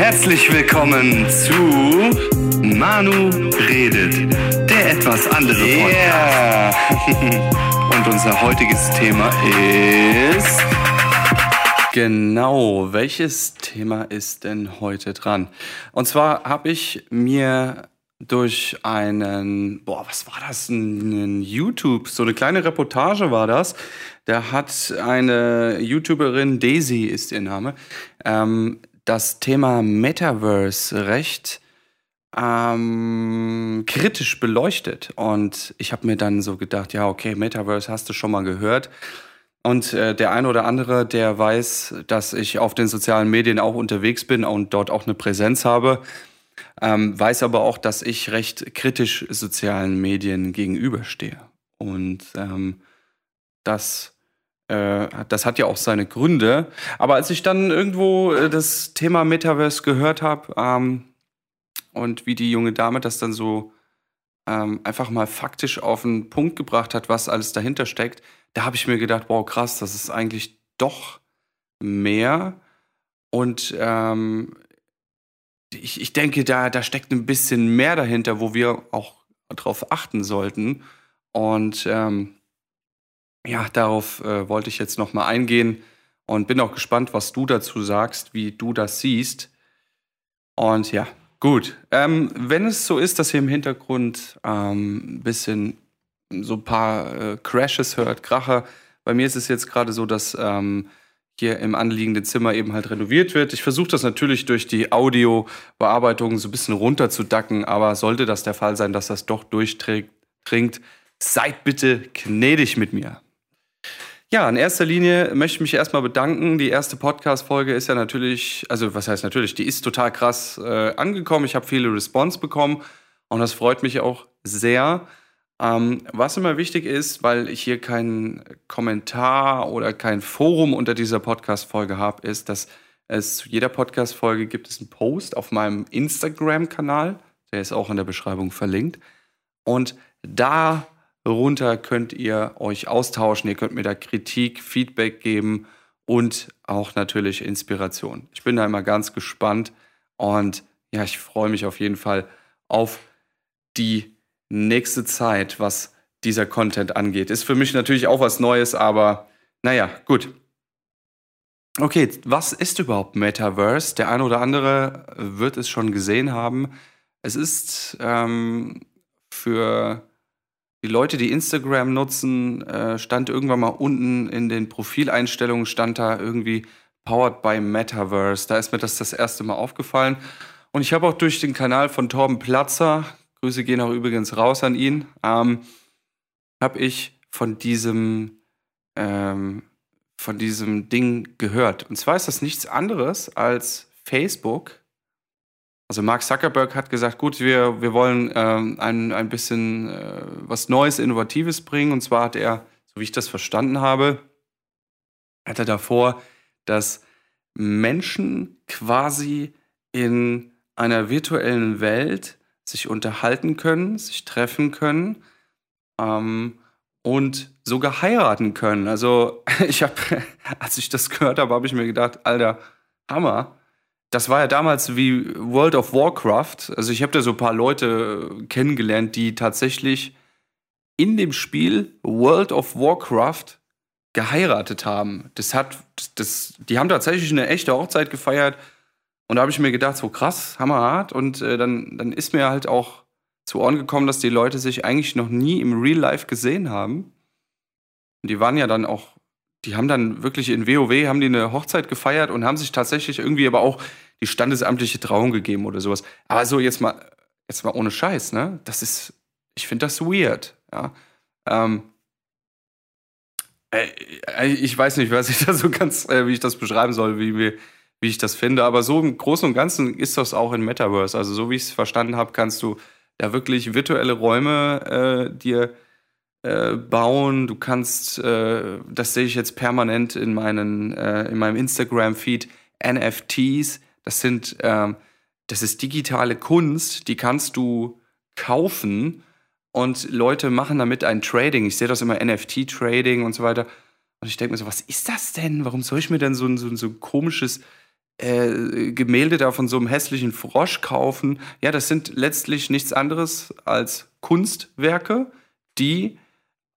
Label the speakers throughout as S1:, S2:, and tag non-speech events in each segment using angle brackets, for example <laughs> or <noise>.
S1: Herzlich willkommen zu Manu redet, der etwas andere
S2: Yeah.
S1: Podcast. <laughs> Und unser heutiges Thema ist
S2: Genau, welches Thema ist denn heute dran? Und zwar habe ich mir durch einen, boah, was war das? Ein YouTube, so eine kleine Reportage war das. Da hat eine YouTuberin, Daisy ist ihr Name, ähm, das Thema Metaverse recht ähm, kritisch beleuchtet. Und ich habe mir dann so gedacht, ja, okay, Metaverse hast du schon mal gehört. Und äh, der eine oder andere, der weiß, dass ich auf den sozialen Medien auch unterwegs bin und dort auch eine Präsenz habe, ähm, weiß aber auch, dass ich recht kritisch sozialen Medien gegenüberstehe. Und ähm, das, das hat ja auch seine Gründe. Aber als ich dann irgendwo äh, das Thema Metaverse gehört habe ähm, und wie die junge Dame das dann so ähm, einfach mal faktisch auf den Punkt gebracht hat, was alles dahinter steckt, da habe ich mir gedacht, wow, krass, das ist eigentlich doch mehr. Und ähm, ich, ich denke, da, da steckt ein bisschen mehr dahinter, wo wir auch drauf achten sollten. Und ähm, ja, darauf äh, wollte ich jetzt nochmal eingehen und bin auch gespannt, was du dazu sagst, wie du das siehst. Und ja, gut. Ähm, wenn es so ist, dass ihr im Hintergrund ähm, ein bisschen so ein paar äh, Crashes hört, Kracher, bei mir ist es jetzt gerade so, dass ähm, hier im anliegenden Zimmer eben halt renoviert wird. Ich versuche das natürlich durch die Audiobearbeitung so ein bisschen runterzudacken, aber sollte das der Fall sein, dass das doch durchdringt, seid bitte gnädig mit mir. Ja, in erster Linie möchte ich mich erstmal bedanken. Die erste Podcast-Folge ist ja natürlich, also was heißt natürlich, die ist total krass äh, angekommen. Ich habe viele Response bekommen und das freut mich auch sehr. Ähm, was immer wichtig ist, weil ich hier keinen Kommentar oder kein Forum unter dieser Podcast-Folge habe, ist, dass es zu jeder Podcast-Folge gibt es einen Post auf meinem Instagram-Kanal. Der ist auch in der Beschreibung verlinkt. Und darunter könnt ihr euch austauschen. Ihr könnt mir da Kritik, Feedback geben und auch natürlich Inspiration. Ich bin da immer ganz gespannt und ja, ich freue mich auf jeden Fall auf die nächste Zeit, was dieser Content angeht. Ist für mich natürlich auch was Neues, aber naja, gut. Okay, was ist überhaupt Metaverse? Der eine oder andere wird es schon gesehen haben. Es ist ähm, für die Leute, die Instagram nutzen, äh, stand irgendwann mal unten in den Profileinstellungen, stand da irgendwie Powered by Metaverse. Da ist mir das das erste Mal aufgefallen. Und ich habe auch durch den Kanal von Torben Platzer, Grüße gehen auch übrigens raus an ihn, ähm, habe ich von diesem, ähm, von diesem Ding gehört. Und zwar ist das nichts anderes als Facebook. Also Mark Zuckerberg hat gesagt, gut, wir, wir wollen ähm, ein, ein bisschen äh, was Neues, Innovatives bringen. Und zwar hat er, so wie ich das verstanden habe, hat er davor, dass Menschen quasi in einer virtuellen Welt sich unterhalten können, sich treffen können ähm, und sogar heiraten können. Also <laughs> ich habe, <laughs> als ich das gehört habe, habe ich mir gedacht, alter, Hammer. Das war ja damals wie World of Warcraft. Also ich habe da so ein paar Leute kennengelernt, die tatsächlich in dem Spiel World of Warcraft geheiratet haben. Das hat, das, die haben tatsächlich eine echte Hochzeit gefeiert und da habe ich mir gedacht, so krass, hammerhart. Und äh, dann, dann ist mir halt auch zu Ohren gekommen, dass die Leute sich eigentlich noch nie im Real Life gesehen haben. Und die waren ja dann auch, die haben dann wirklich in WoW, haben die eine Hochzeit gefeiert und haben sich tatsächlich irgendwie aber auch die standesamtliche Trauung gegeben oder sowas. Aber so jetzt mal, jetzt mal ohne Scheiß, ne? Das ist, ich finde das weird, ja. Ähm, äh, ich weiß nicht, was ich <laughs> da so ganz, äh, wie ich das beschreiben soll, wie wie ich das finde. Aber so im Großen und Ganzen ist das auch in Metaverse. Also so wie ich es verstanden habe, kannst du da wirklich virtuelle Räume äh, dir äh, bauen. Du kannst, äh, das sehe ich jetzt permanent in, meinen, äh, in meinem Instagram-Feed, NFTs. Das sind, ähm, das ist digitale Kunst, die kannst du kaufen und Leute machen damit ein Trading. Ich sehe das immer NFT-Trading und so weiter. Und ich denke mir so, was ist das denn? Warum soll ich mir denn so ein, so ein, so ein komisches äh, Gemälde da von so einem hässlichen Frosch kaufen. Ja, das sind letztlich nichts anderes als Kunstwerke, die,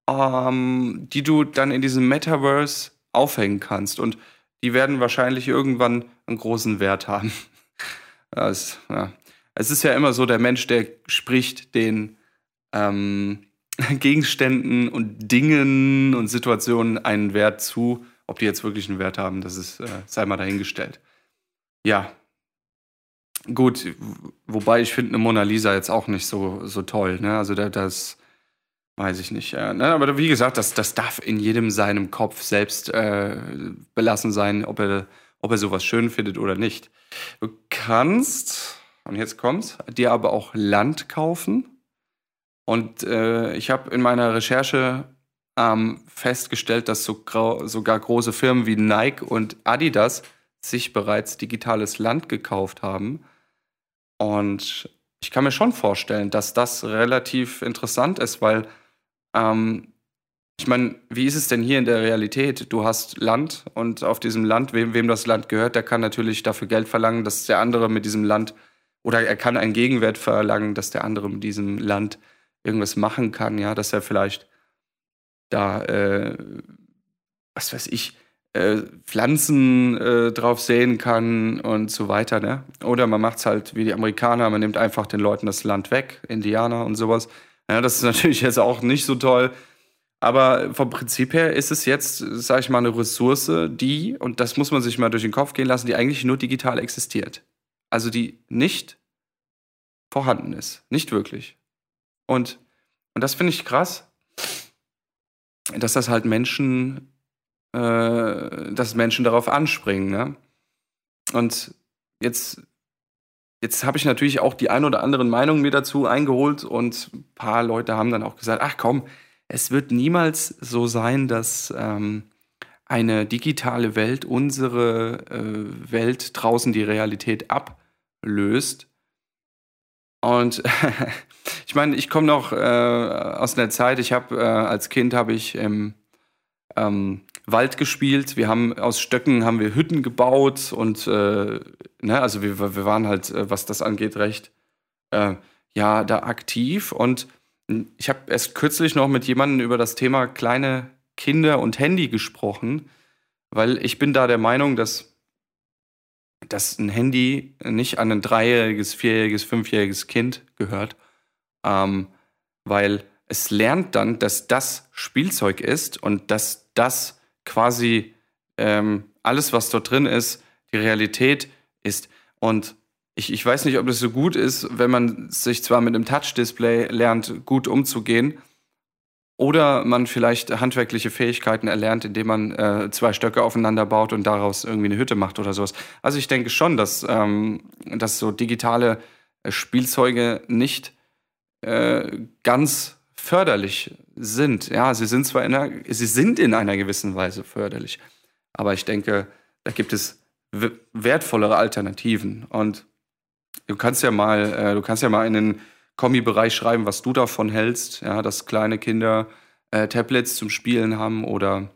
S2: ähm, die du dann in diesem Metaverse aufhängen kannst. Und die werden wahrscheinlich irgendwann einen großen Wert haben. <laughs> Das, ja. Es ist ja immer so, der Mensch, der spricht den ähm, <laughs> Gegenständen und Dingen und Situationen einen Wert zu. Ob die jetzt wirklich einen Wert haben, das ist, äh, sei mal dahingestellt. Ja. Gut, wobei ich finde eine Mona Lisa jetzt auch nicht so, so toll. Ne? Also da, das weiß ich nicht. Äh, ne? Aber wie gesagt, das, das darf in jedem seinem Kopf selbst äh, belassen sein, ob er, ob er sowas schön findet oder nicht. Du kannst, und jetzt kommt's, dir aber auch Land kaufen. Und äh, ich habe in meiner Recherche ähm, festgestellt, dass so, sogar große Firmen wie Nike und Adidas sich bereits digitales Land gekauft haben. Und ich kann mir schon vorstellen, dass das relativ interessant ist, weil ähm, ich meine, wie ist es denn hier in der Realität? Du hast Land und auf diesem Land, wem, wem das Land gehört, der kann natürlich dafür Geld verlangen, dass der andere mit diesem Land oder er kann einen Gegenwert verlangen, dass der andere mit diesem Land irgendwas machen kann, ja, dass er vielleicht da, äh, was weiß ich, äh, Pflanzen äh, drauf sehen kann und so weiter. Ne? Oder man macht es halt wie die Amerikaner, man nimmt einfach den Leuten das Land weg, Indianer und sowas. Ja, das ist natürlich jetzt auch nicht so toll. Aber vom Prinzip her ist es jetzt, sage ich mal, eine Ressource, die, und das muss man sich mal durch den Kopf gehen lassen, die eigentlich nur digital existiert. Also die nicht vorhanden ist. Nicht wirklich. Und, und das finde ich krass, dass das halt Menschen äh, dass Menschen darauf anspringen. Ne? Und jetzt, jetzt habe ich natürlich auch die ein oder anderen Meinungen mir dazu eingeholt und ein paar Leute haben dann auch gesagt, ach komm, es wird niemals so sein, dass ähm, eine digitale Welt unsere äh, Welt draußen die Realität ablöst. Und <laughs> ich meine, ich komme noch äh, aus einer Zeit, ich habe äh, als Kind habe ich im ähm, Wald gespielt. Wir haben aus Stöcken haben wir Hütten gebaut und äh, ne, also wir, wir waren halt, äh, was das angeht, recht äh, ja da aktiv. Und ich habe erst kürzlich noch mit jemandem über das Thema kleine Kinder und Handy gesprochen, weil ich bin da der Meinung, dass dass ein Handy nicht an ein dreijähriges, vierjähriges, fünfjähriges Kind gehört, ähm, weil es lernt dann, dass das Spielzeug ist und dass das quasi ähm, alles, was dort drin ist, die Realität ist. Und ich, ich weiß nicht, ob das so gut ist, wenn man sich zwar mit einem Touch-Display lernt, gut umzugehen, oder man vielleicht handwerkliche Fähigkeiten erlernt, indem man äh, zwei Stöcke aufeinander baut und daraus irgendwie eine Hütte macht oder sowas. Also ich denke schon, dass, ähm, dass so digitale äh, Spielzeuge nicht äh, ganz förderlich sind. Ja, sie sind zwar in einer, sie sind in einer gewissen Weise förderlich, aber ich denke, da gibt es wertvollere Alternativen. Und du kannst ja mal, äh, du kannst ja mal in den Kommi-Bereich schreiben, was du davon hältst, ja, dass kleine Kinder äh, Tablets zum Spielen haben oder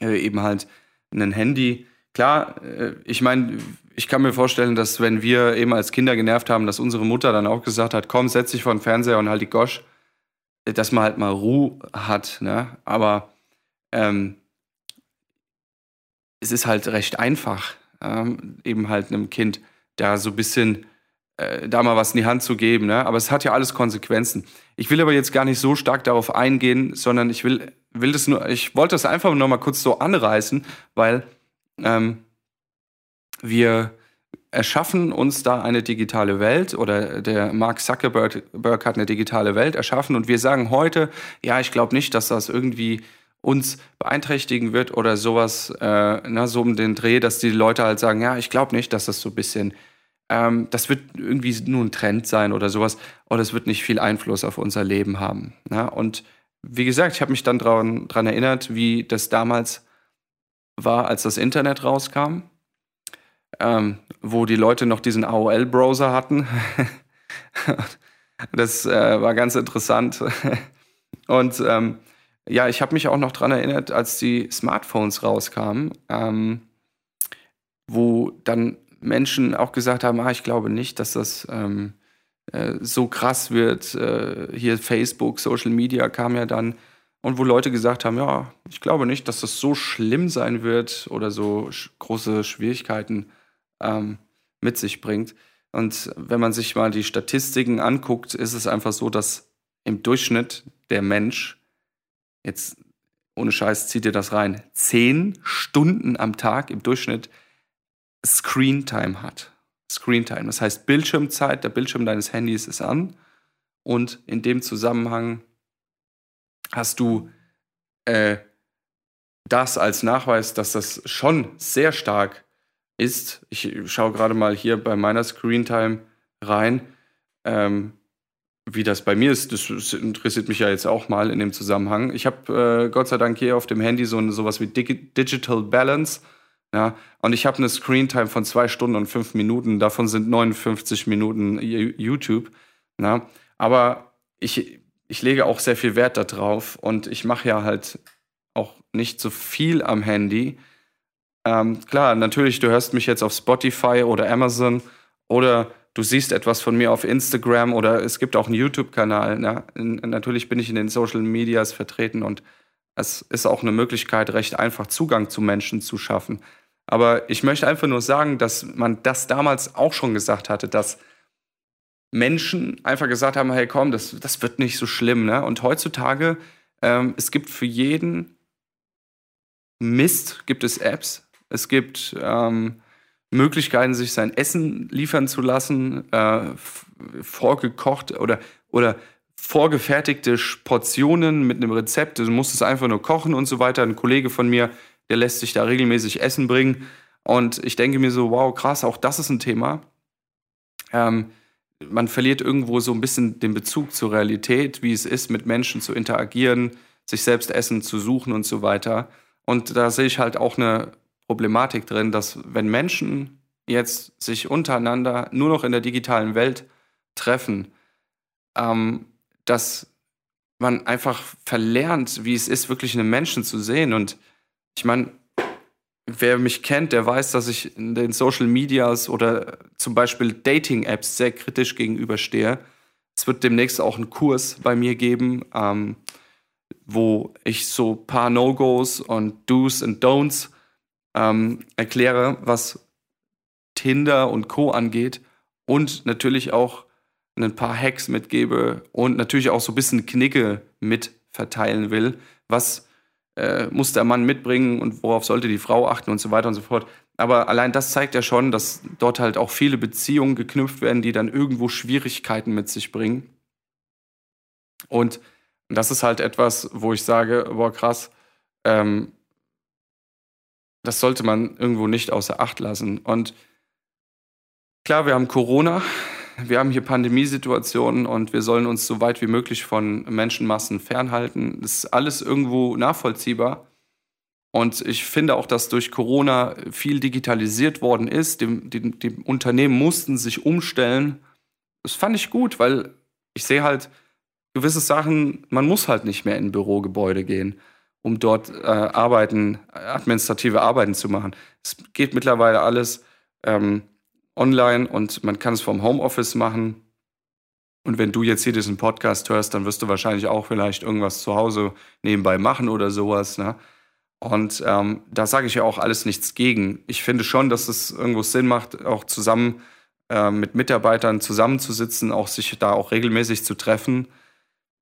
S2: äh, eben halt ein Handy. Klar, äh, ich meine, ich kann mir vorstellen, dass wenn wir eben als Kinder genervt haben, dass unsere Mutter dann auch gesagt hat, komm, setz dich vor den Fernseher und halt die Gosch dass man halt mal Ruhe hat. Ne? Aber ähm, es ist halt recht einfach, ähm, eben halt einem Kind da so ein bisschen äh, da mal was in die Hand zu geben. Ne? Aber es hat ja alles Konsequenzen. Ich will aber jetzt gar nicht so stark darauf eingehen, sondern ich will, will das nur, ich wollte das einfach nur mal kurz so anreißen, weil ähm, wir erschaffen uns da eine digitale Welt oder der Mark Zuckerberg hat eine digitale Welt erschaffen und wir sagen heute, ja, ich glaube nicht, dass das irgendwie uns beeinträchtigen wird oder sowas, äh, na, so um den Dreh, dass die Leute halt sagen, ja, ich glaube nicht, dass das so ein bisschen, ähm, das wird irgendwie nur ein Trend sein oder sowas, oder es wird nicht viel Einfluss auf unser Leben haben. Na? Und wie gesagt, ich habe mich dann daran erinnert, wie das damals war, als das Internet rauskam ähm, wo die Leute noch diesen AOL-Browser hatten. <laughs> das äh, war ganz interessant. <laughs> Und ähm, ja, ich habe mich auch noch daran erinnert, als die Smartphones rauskamen. Ähm, wo dann Menschen auch gesagt haben, ah, ich glaube nicht, dass das ähm, äh, so krass wird. Äh, hier Facebook, Social Media kam ja dann. Und wo Leute gesagt haben, ja, ich glaube nicht, dass das so schlimm sein wird oder so große Schwierigkeiten ähm, mit sich bringt. Und wenn man sich mal die Statistiken anguckt, ist es einfach so, dass im Durchschnitt der Mensch, jetzt ohne Scheiß zieht ihr das rein, zehn Stunden am Tag im Durchschnitt Screentime hat. Screentime, das heißt Bildschirmzeit, der Bildschirm deines Handys ist an und in dem Zusammenhang hast du äh, das als Nachweis, dass das schon sehr stark ist. Ich schaue gerade mal hier bei meiner Screentime rein. Ähm, wie das bei mir ist, das interessiert mich ja jetzt auch mal in dem Zusammenhang. Ich habe äh, Gott sei Dank hier auf dem Handy so sowas wie Dig Digital Balance. Ja, und ich habe eine Screentime von zwei Stunden und fünf Minuten. Davon sind 59 Minuten YouTube. Ja, aber ich, ich lege auch sehr viel Wert darauf und ich mache ja halt auch nicht so viel am Handy. Ähm, klar, natürlich, du hörst mich jetzt auf Spotify oder Amazon oder du siehst etwas von mir auf Instagram oder es gibt auch einen YouTube-Kanal. Ne? Natürlich bin ich in den Social Medias vertreten und es ist auch eine Möglichkeit, recht einfach Zugang zu Menschen zu schaffen. Aber ich möchte einfach nur sagen, dass man das damals auch schon gesagt hatte, dass Menschen einfach gesagt haben, hey komm, das, das wird nicht so schlimm. Ne? Und heutzutage, ähm, es gibt für jeden Mist, gibt es Apps. Es gibt ähm, Möglichkeiten, sich sein Essen liefern zu lassen, äh, vorgekocht oder, oder vorgefertigte Portionen mit einem Rezept. Du musst es einfach nur kochen und so weiter. Ein Kollege von mir, der lässt sich da regelmäßig Essen bringen. Und ich denke mir so, wow, krass, auch das ist ein Thema. Ähm, man verliert irgendwo so ein bisschen den Bezug zur Realität, wie es ist, mit Menschen zu interagieren, sich selbst Essen zu suchen und so weiter. Und da sehe ich halt auch eine Problematik drin, dass wenn Menschen jetzt sich untereinander nur noch in der digitalen Welt treffen, ähm, dass man einfach verlernt, wie es ist, wirklich einen Menschen zu sehen. Und ich meine, wer mich kennt, der weiß, dass ich in den Social Medias oder zum Beispiel Dating-Apps sehr kritisch gegenüberstehe. Es wird demnächst auch einen Kurs bei mir geben, ähm, wo ich so paar No-Gos und Do's und Don'ts ähm, erkläre, was Tinder und Co. angeht und natürlich auch ein paar Hacks mitgebe und natürlich auch so ein bisschen Knicke mit verteilen will. Was äh, muss der Mann mitbringen und worauf sollte die Frau achten und so weiter und so fort. Aber allein das zeigt ja schon, dass dort halt auch viele Beziehungen geknüpft werden, die dann irgendwo Schwierigkeiten mit sich bringen. Und das ist halt etwas, wo ich sage, boah krass, ähm, das sollte man irgendwo nicht außer Acht lassen. Und klar, wir haben Corona, wir haben hier Pandemiesituationen und wir sollen uns so weit wie möglich von Menschenmassen fernhalten. Das ist alles irgendwo nachvollziehbar. Und ich finde auch, dass durch Corona viel digitalisiert worden ist. Die, die, die Unternehmen mussten sich umstellen. Das fand ich gut, weil ich sehe halt gewisse Sachen, man muss halt nicht mehr in Bürogebäude gehen um dort äh, Arbeiten, administrative Arbeiten zu machen. Es geht mittlerweile alles ähm, online und man kann es vom Homeoffice machen. Und wenn du jetzt hier diesen Podcast hörst, dann wirst du wahrscheinlich auch vielleicht irgendwas zu Hause nebenbei machen oder sowas. Ne? Und ähm, da sage ich ja auch alles nichts gegen. Ich finde schon, dass es irgendwo Sinn macht, auch zusammen äh, mit Mitarbeitern zusammenzusitzen, auch sich da auch regelmäßig zu treffen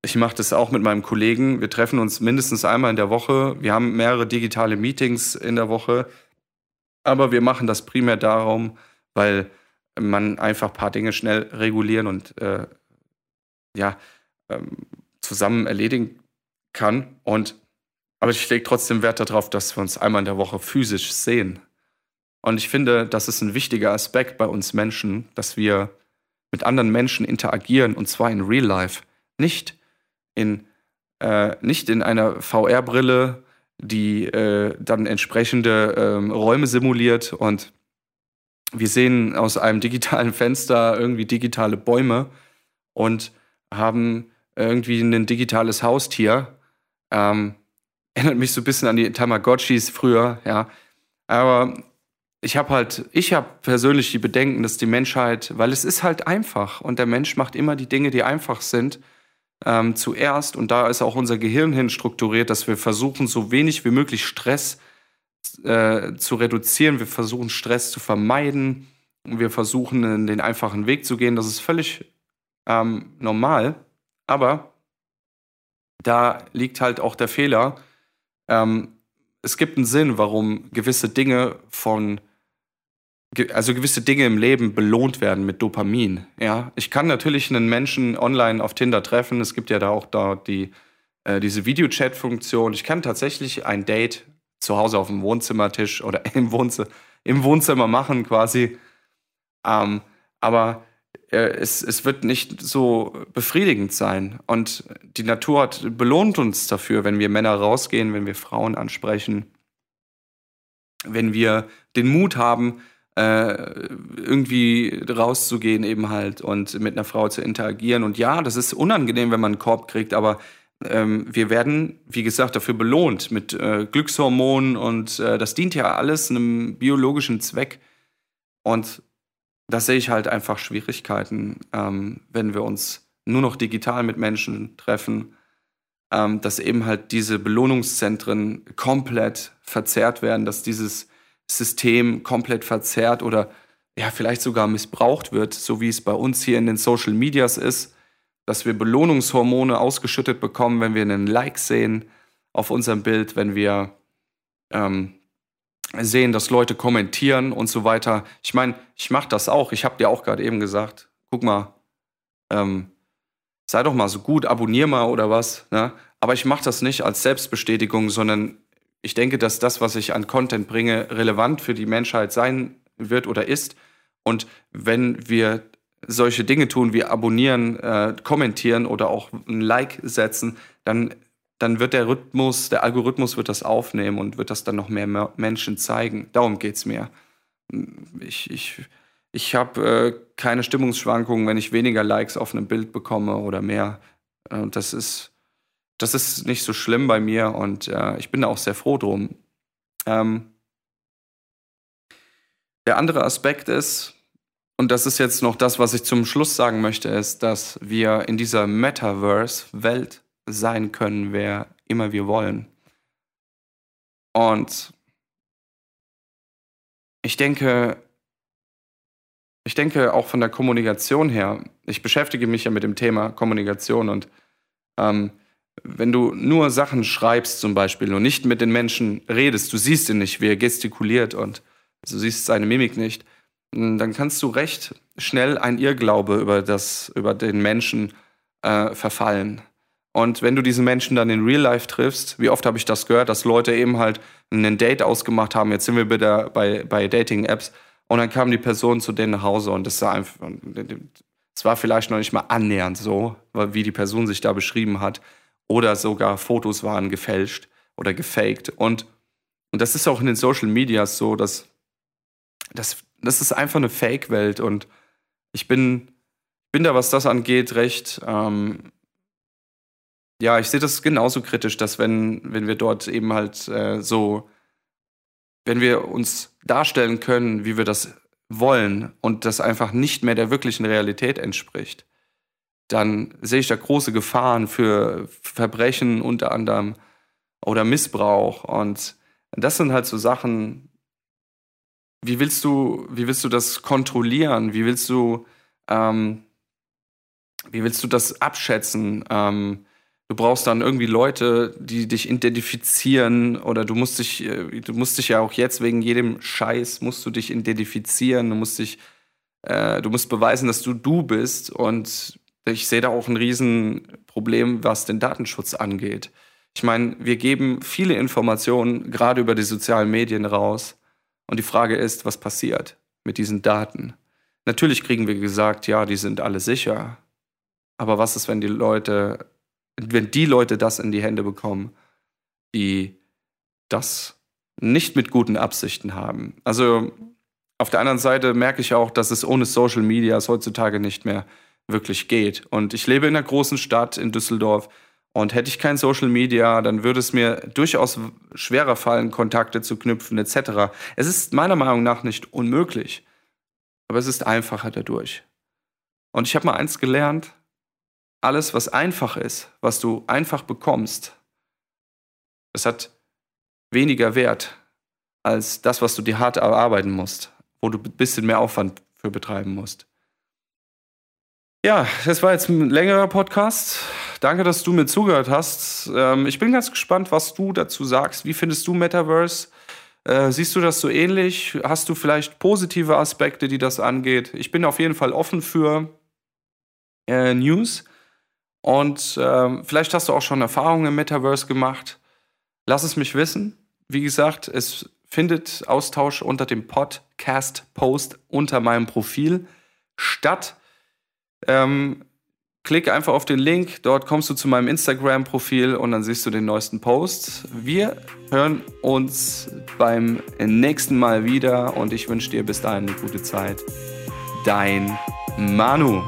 S2: ich mache das auch mit meinem Kollegen. Wir treffen uns mindestens einmal in der Woche. Wir haben mehrere digitale Meetings in der Woche. Aber wir machen das primär darum, weil man einfach ein paar Dinge schnell regulieren und äh, ja, ähm, zusammen erledigen kann. Und aber ich lege trotzdem Wert darauf, dass wir uns einmal in der Woche physisch sehen. Und ich finde, das ist ein wichtiger Aspekt bei uns Menschen, dass wir mit anderen Menschen interagieren und zwar in Real Life. Nicht in, äh, nicht in einer VR-Brille, die äh, dann entsprechende äh, Räume simuliert und wir sehen aus einem <laughs> digitalen Fenster irgendwie digitale Bäume und haben irgendwie ein digitales Haustier. Ähm, erinnert mich so ein bisschen an die Tamagotchis früher, ja. Aber ich habe halt, ich habe persönlich die Bedenken, dass die Menschheit, weil es ist halt einfach und der Mensch macht immer die Dinge, die einfach sind, ähm, zuerst. Und da ist auch unser Gehirn hin strukturiert, dass wir versuchen, so wenig wie möglich Stress äh, zu reduzieren. Wir versuchen, Stress zu vermeiden. Wir versuchen, den einfachen Weg zu gehen. Das ist völlig ähm, normal. Aber da liegt halt auch der Fehler. Ähm, es gibt einen Sinn, warum gewisse Dinge von also gewisse Dinge im Leben belohnt werden mit Dopamin. Ja, ich kann natürlich einen Menschen online auf Tinder treffen. Es gibt ja da auch da die äh, diese Videochat-Funktion. Ich kann tatsächlich ein Date zu Hause auf dem Wohnzimmertisch oder <laughs> im, Wohnzimmer, im Wohnzimmer machen quasi. Ähm, aber äh, es, es wird nicht so befriedigend sein. Und die Natur hat, belohnt uns dafür, wenn wir Männer rausgehen, wenn wir Frauen ansprechen, wenn wir den Mut haben, irgendwie rauszugehen eben halt und mit einer Frau zu interagieren. Und ja, das ist unangenehm, wenn man einen Korb kriegt, aber ähm, wir werden, wie gesagt, dafür belohnt mit äh, Glückshormonen und äh, das dient ja alles einem biologischen Zweck. Und da sehe ich halt einfach Schwierigkeiten, ähm, wenn wir uns nur noch digital mit Menschen treffen, ähm, dass eben halt diese Belohnungszentren komplett verzerrt werden, dass dieses System komplett verzerrt oder ja, vielleicht sogar missbraucht wird, so wie es bei uns hier in den Social Medias ist, dass wir Belohnungshormone ausgeschüttet bekommen, wenn wir einen Like sehen auf unserem Bild, wenn wir ähm, sehen, dass Leute kommentieren und so weiter. Ich meine, ich mache das auch. Ich habe dir auch gerade eben gesagt, guck mal, ähm, sei doch mal so gut, abonnier mal oder was. Ne? Aber ich mache das nicht als Selbstbestätigung, sondern ich denke, dass das, was ich an Content bringe, relevant für die Menschheit sein wird oder ist. Und wenn wir solche Dinge tun wie abonnieren, äh, kommentieren oder auch ein Like setzen, dann, dann wird der Rhythmus, der Algorithmus wird das aufnehmen und wird das dann noch mehr Menschen zeigen. Darum geht es mir. Ich, ich, ich habe äh, keine Stimmungsschwankungen, wenn ich weniger Likes auf einem Bild bekomme oder mehr. Und das ist, das ist nicht so schlimm bei mir und äh, ich bin da auch sehr froh drum. Ähm, der andere Aspekt ist, und das ist jetzt noch das, was ich zum Schluss sagen möchte, ist, dass wir in dieser Metaverse-Welt sein können, wer immer wir wollen. Und ich denke, ich denke auch von der Kommunikation her, ich beschäftige mich ja mit dem Thema Kommunikation und ähm, wenn du nur Sachen schreibst zum Beispiel und nicht mit den Menschen redest, du siehst ihn nicht, wie er gestikuliert und du siehst seine Mimik nicht, dann kannst du recht schnell ein Irrglaube über, das, über den Menschen äh, verfallen. Und wenn du diesen Menschen dann in Real Life triffst, wie oft habe ich das gehört, dass Leute eben halt einen Date ausgemacht haben, jetzt sind wir wieder bei, bei Dating-Apps, und dann kam die Person zu denen nach Hause und das es war vielleicht noch nicht mal annähernd so, wie die Person sich da beschrieben hat oder sogar Fotos waren gefälscht oder gefaked. Und, und das ist auch in den Social Medias so, dass das, das ist einfach eine Fake-Welt und ich bin, bin da, was das angeht, recht. Ähm, ja, ich sehe das genauso kritisch, dass wenn, wenn wir dort eben halt äh, so, wenn wir uns darstellen können, wie wir das wollen und das einfach nicht mehr der wirklichen Realität entspricht, dann sehe ich da große Gefahren für Verbrechen unter anderem oder Missbrauch. Und das sind halt so Sachen, wie willst du, wie willst du das kontrollieren? Wie willst du, ähm, wie willst du das abschätzen? Ähm, du brauchst dann irgendwie Leute, die dich identifizieren oder du musst dich, äh, du musst dich ja auch jetzt wegen jedem Scheiß musst du dich identifizieren, du musst dich, äh, du musst beweisen, dass du du bist und ich sehe da auch ein Riesenproblem, was den Datenschutz angeht. Ich meine, wir geben viele Informationen gerade über die sozialen Medien raus. Und die Frage ist, was passiert mit diesen Daten? Natürlich kriegen wir gesagt, ja, die sind alle sicher. Aber was ist, wenn die Leute, wenn die Leute das in die Hände bekommen, die das nicht mit guten Absichten haben? Also auf der anderen Seite merke ich auch, dass es ohne Social Media heutzutage nicht mehr wirklich geht. Und ich lebe in einer großen Stadt in Düsseldorf Und hätte ich kein Social Media, dann würde es mir durchaus schwerer fallen, Kontakte zu knüpfen etc. Es ist meiner Meinung nach nicht unmöglich, aber es ist einfacher dadurch. Und ich habe mal eins gelernt, alles, was einfach ist, was du einfach bekommst, das hat weniger Wert als das, was du dir hart erarbeiten musst, wo du ein bisschen mehr Aufwand für betreiben musst. Ja, das war jetzt ein längerer Podcast. Danke, dass du mir zugehört hast. Ähm, ich bin ganz gespannt, was du dazu sagst. Wie findest du Metaverse? Äh, siehst du das so ähnlich? Hast du vielleicht positive Aspekte, die das angeht? Ich bin auf jeden Fall offen für äh, News. Und äh, vielleicht hast du auch schon Erfahrungen im Metaverse gemacht. Lass es mich wissen. Wie gesagt, es findet Austausch unter dem Podcast-Post unter meinem Profil statt. Ähm, klick einfach auf den Link, dort kommst du zu meinem Instagram-Profil und dann siehst du den neuesten Post. Wir hören uns beim nächsten Mal wieder und ich wünsche dir bis dahin eine gute Zeit. Dein Manu.